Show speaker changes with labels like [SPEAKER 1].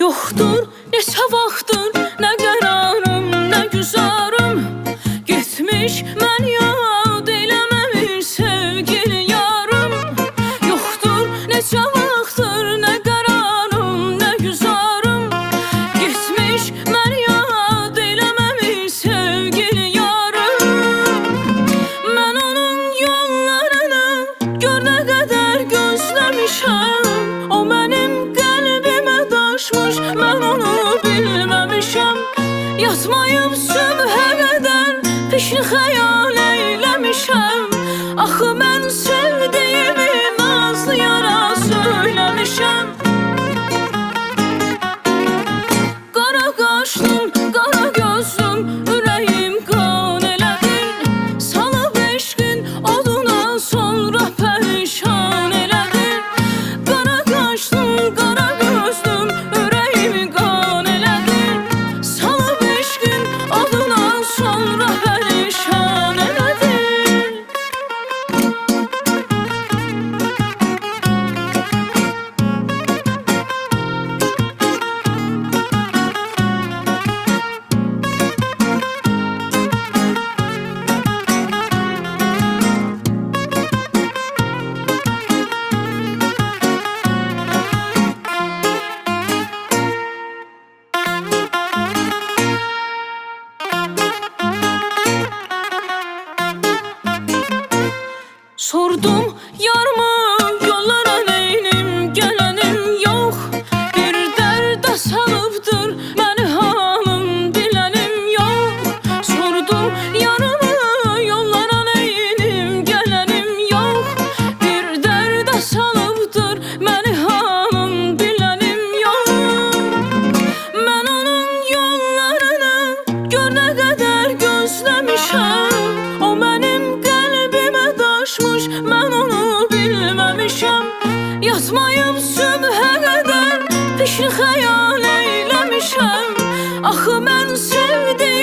[SPEAKER 1] Yoxdur neçə vaxtdır nə qərarım, nə güzarım. Getmiş mən yad eləməmiş sevgili yarım. Yoxdur neçə vaxtdır nə Yatmayım sübhəmədən Pişin xəyal eyləmişəm. Axı mən sözüm Sordum yarma Aşk hayal eylemişem. Ahı mən sevdim.